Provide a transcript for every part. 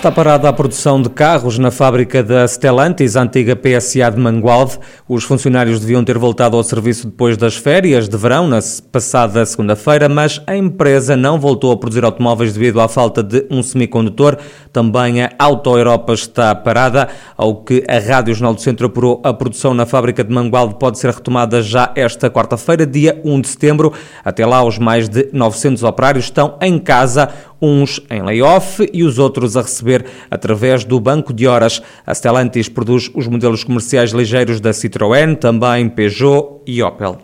Está parada a produção de carros na fábrica da Stellantis, antiga PSA de Mangualde. Os funcionários deviam ter voltado ao serviço depois das férias de verão, na passada segunda-feira, mas a empresa não voltou a produzir automóveis devido à falta de um semicondutor. Também a Auto Europa está parada, ao que a Rádio Jornal do Centro apurou a produção na fábrica de Mangualde pode ser retomada já esta quarta-feira, dia 1 de setembro. Até lá, os mais de 900 operários estão em casa uns em layoff e os outros a receber através do banco de horas. A Stellantis produz os modelos comerciais ligeiros da Citroën, também Peugeot e Opel.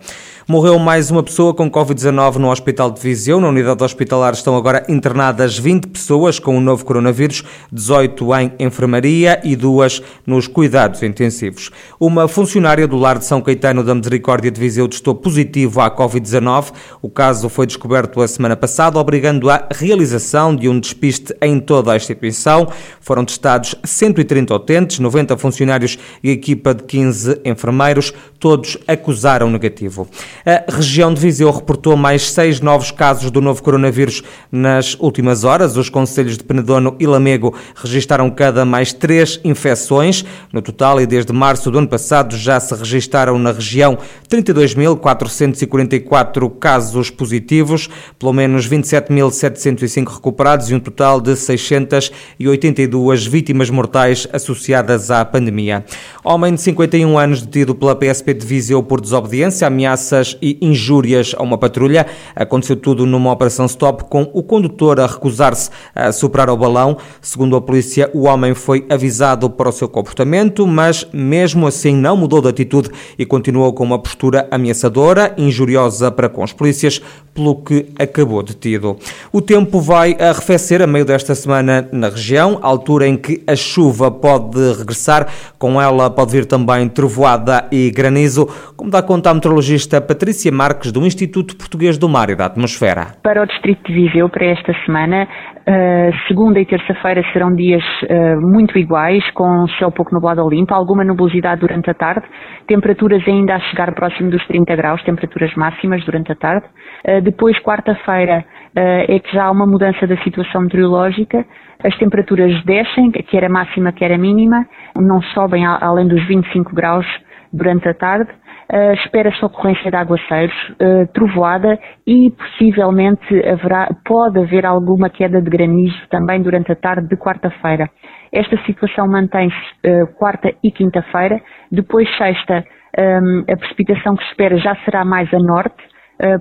Morreu mais uma pessoa com Covid-19 no Hospital de Viseu. Na unidade hospitalar estão agora internadas 20 pessoas com o novo coronavírus, 18 em enfermaria e duas nos cuidados intensivos. Uma funcionária do lar de São Caetano da Misericórdia de Viseu testou positivo à Covid-19. O caso foi descoberto a semana passada, obrigando à realização de um despiste em toda a instituição. Foram testados 130 utentes, 90 funcionários e equipa de 15 enfermeiros. Todos acusaram negativo. A região de Viseu reportou mais seis novos casos do novo coronavírus nas últimas horas. Os conselhos de Penedono e Lamego registaram cada mais três infecções. No total, e desde março do ano passado, já se registaram na região 32.444 casos positivos, pelo menos 27.705 recuperados e um total de 682 vítimas mortais associadas à pandemia. Homem de 51 anos detido pela PSP de Viseu por desobediência, ameaças e injúrias a uma patrulha. Aconteceu tudo numa operação stop com o condutor a recusar-se a superar o balão. Segundo a polícia, o homem foi avisado para o seu comportamento, mas mesmo assim não mudou de atitude e continuou com uma postura ameaçadora, injuriosa para com os polícias, pelo que acabou detido. O tempo vai arrefecer a meio desta semana na região, altura em que a chuva pode regressar, com ela pode vir também trovoada e granizo, como dá conta a meteorologista Patrícia Patrícia Marques, do Instituto Português do Mar e da Atmosfera. Para o Distrito de Viseu, para esta semana, uh, segunda e terça-feira serão dias uh, muito iguais, com céu pouco nublado ou limpo, alguma nubosidade durante a tarde, temperaturas ainda a chegar próximo dos 30 graus, temperaturas máximas durante a tarde. Uh, depois, quarta-feira, é que já há uma mudança da situação meteorológica, as temperaturas descem, quer a máxima, quer a mínima, não sobem além dos 25 graus durante a tarde. Uh, Espera-se ocorrência de aguaceiros, uh, trovoada e possivelmente haverá, pode haver alguma queda de granizo também durante a tarde de quarta-feira. Esta situação mantém-se uh, quarta e quinta-feira. Depois, sexta, um, a precipitação que se espera já será mais a norte,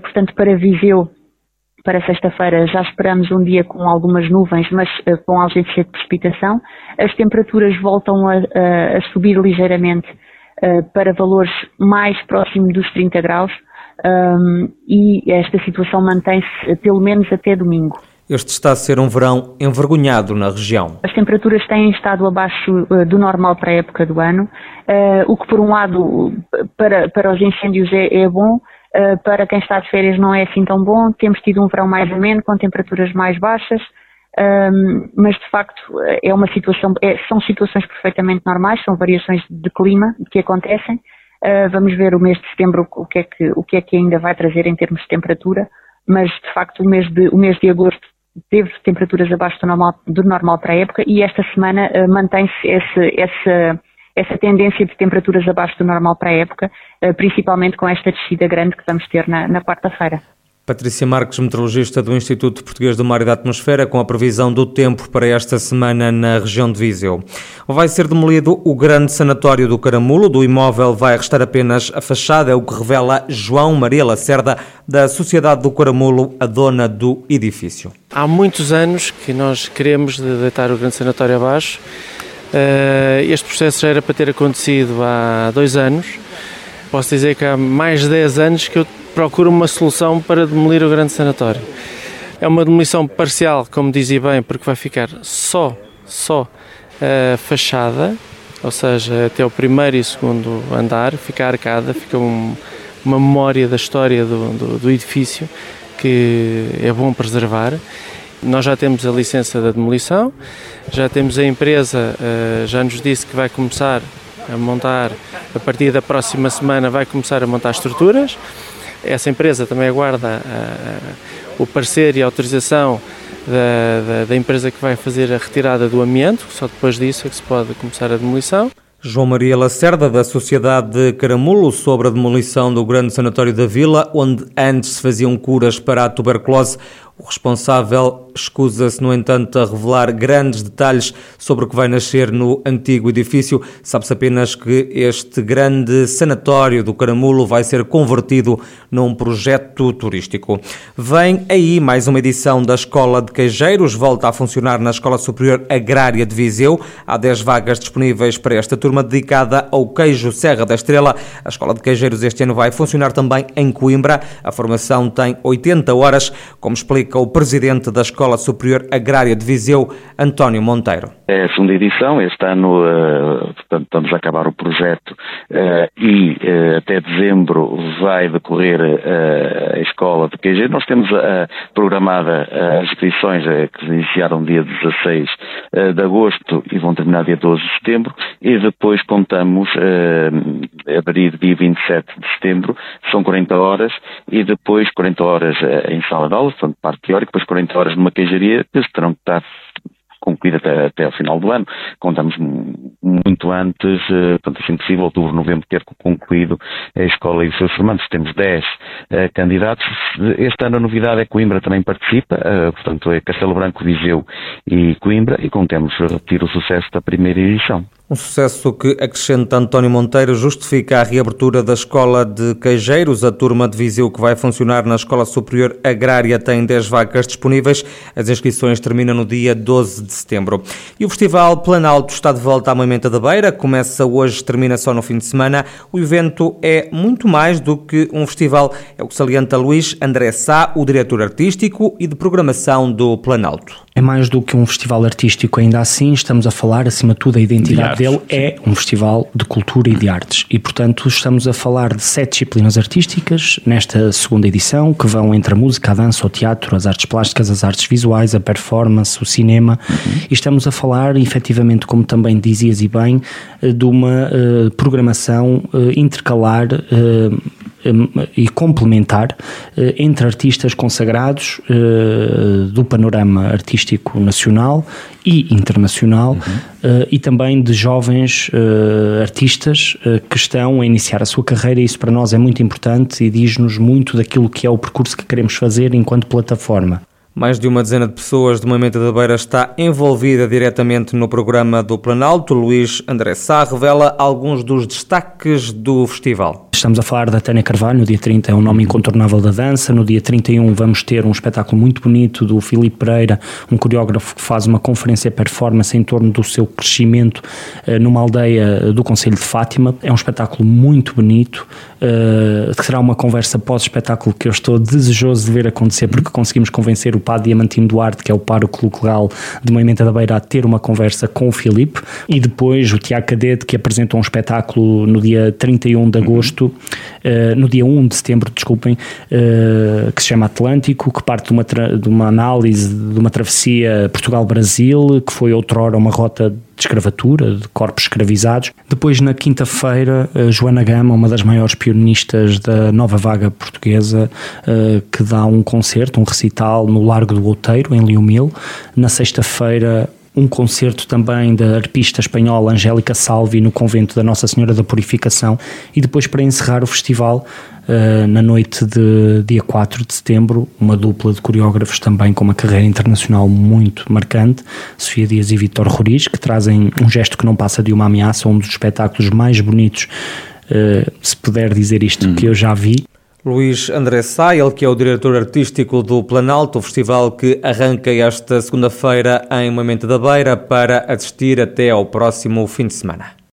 portanto, para Viseu para sexta-feira já esperamos um dia com algumas nuvens, mas uh, com ausência de precipitação. As temperaturas voltam a, a, a subir ligeiramente para valores mais próximos dos 30 graus um, e esta situação mantém-se pelo menos até domingo. Este está a ser um verão envergonhado na região. As temperaturas têm estado abaixo uh, do normal para a época do ano, o que por um lado para, para os incêndios é, é bom, para quem está de férias não é assim tão bom. Temos tido um verão mais ameno, com temperaturas mais baixas, um, mas de facto é uma situação, é, são situações perfeitamente normais, são variações de clima que acontecem. Uh, vamos ver o mês de setembro o que, é que, o que é que ainda vai trazer em termos de temperatura, mas de facto o mês de, o mês de agosto teve temperaturas abaixo do normal, do normal para a época e esta semana uh, mantém-se essa, essa tendência de temperaturas abaixo do normal para a época, uh, principalmente com esta descida grande que vamos ter na, na quarta-feira. Patrícia Marques, meteorologista do Instituto Português do Mar e da Atmosfera, com a previsão do tempo para esta semana na região de Viseu. Vai ser demolido o grande sanatório do Caramulo. Do imóvel vai restar apenas a fachada, é o que revela João Maria Lacerda, da Sociedade do Caramulo, a dona do edifício. Há muitos anos que nós queremos deitar o grande sanatório abaixo. Eh, este processo já era para ter acontecido há dois anos. Posso dizer que há mais de 10 anos que eu procura uma solução para demolir o grande sanatório. É uma demolição parcial, como dizia bem, porque vai ficar só, só a fachada, ou seja, até o primeiro e segundo andar, fica arcada, fica um, uma memória da história do, do, do edifício que é bom preservar. Nós já temos a licença da demolição, já temos a empresa, eh, já nos disse que vai começar a montar, a partir da próxima semana vai começar a montar estruturas essa empresa também aguarda o parecer e a autorização da, da, da, empresa que vai fazer a retirada do amianto, só depois disso é que se pode começar a demolição. João Maria Lacerda, da Sociedade de Caramulo, sobre a demolição do grande sanatório da Vila, onde antes se faziam curas para a tuberculose. O responsável escusa-se, no entanto, a revelar grandes detalhes sobre o que vai nascer no antigo edifício. Sabe-se apenas que este grande sanatório do Caramulo vai ser convertido num projeto turístico. Vem aí mais uma edição da Escola de Queijeiros, volta a funcionar na Escola Superior Agrária de Viseu. Há 10 vagas disponíveis para esta turma dedicada ao queijo Serra da Estrela. A Escola de Queijeiros este ano vai funcionar também em Coimbra. A formação tem 80 horas, como explica explica o presidente da Escola Superior Agrária de Viseu, António Monteiro. É a segunda edição, este ano uh, portanto, estamos a acabar o projeto uh, e uh, até dezembro vai decorrer a escola de QG. Nós temos programada as inscrições que iniciaram dia 16 de agosto e vão terminar dia 12 de setembro e depois contamos abrir dia 27 de setembro, são 40 horas e depois 40 horas em sala de aula, portanto parte teórica, depois 40 horas numa queijaria, que terão que estar concluída até, até ao final do ano. Contamos muito antes, uh, portanto, assim possível, outubro, novembro, ter concluído a escola e os seus formandos. Temos 10 uh, eh, candidatos. Este ano a novidade é que Coimbra também participa, uh, portanto, é Castelo Branco, Viseu e Coimbra, e contemos repetir o sucesso da primeira edição. Um sucesso que, acrescenta António Monteiro, justifica a reabertura da Escola de Queijeiros. A turma de Viseu que vai funcionar na Escola Superior Agrária tem 10 vagas disponíveis. As inscrições terminam no dia 12 de setembro. E o Festival Planalto está de volta à Moimenta da Beira. Começa hoje, termina só no fim de semana. O evento é muito mais do que um festival. É o que salienta Luís André Sá, o diretor artístico e de programação do Planalto. É mais do que um festival artístico, ainda assim estamos a falar, acima de tudo, a identidade dele é um festival de cultura e de artes. E, portanto, estamos a falar de sete disciplinas artísticas nesta segunda edição, que vão entre a música, a dança, o teatro, as artes plásticas, as artes visuais, a performance, o cinema. Uhum. E estamos a falar, efetivamente, como também dizias e bem, eh, de uma uh, programação uh, intercalar. Uh, e complementar entre artistas consagrados do panorama artístico nacional e internacional uhum. e também de jovens artistas que estão a iniciar a sua carreira. Isso para nós é muito importante e diz-nos muito daquilo que é o percurso que queremos fazer enquanto plataforma. Mais de uma dezena de pessoas de Moimenta da Beira está envolvida diretamente no programa do Planalto. Luís André Sá revela alguns dos destaques do festival. Estamos a falar da Tânia Carvalho, no dia 30 é um nome incontornável da dança, no dia 31 vamos ter um espetáculo muito bonito do Filipe Pereira, um coreógrafo que faz uma conferência performance em torno do seu crescimento uh, numa aldeia do Conselho de Fátima. É um espetáculo muito bonito, uh, que será uma conversa pós-espetáculo que eu estou desejoso de ver acontecer, porque conseguimos convencer o padre Diamantino Duarte, que é o pároco local de Moimenta da Beira, a ter uma conversa com o Filipe, e depois o Tiago Cadete, que apresentou um espetáculo no dia 31 de agosto, uh, no dia 1 de setembro, desculpem, uh, que se chama Atlântico, que parte de uma, de uma análise de uma travessia Portugal-Brasil, que foi outrora uma rota de escravatura, de corpos escravizados. Depois, na quinta-feira, Joana Gama, uma das maiores pionistas da nova vaga portuguesa, que dá um concerto, um recital no Largo do Outeiro, em Liumil. Na sexta-feira, um concerto também da arpista espanhola Angélica Salvi no convento da Nossa Senhora da Purificação e depois para encerrar o festival uh, na noite de dia 4 de setembro, uma dupla de coreógrafos também com uma carreira internacional muito marcante, Sofia Dias e Vitor Roriz, que trazem um gesto que não passa de uma ameaça, um dos espetáculos mais bonitos, uh, se puder dizer isto, hum. que eu já vi. Luís André Sá, ele que é o diretor artístico do Planalto, o festival que arranca esta segunda-feira em Moimento da Beira para assistir até ao próximo fim de semana.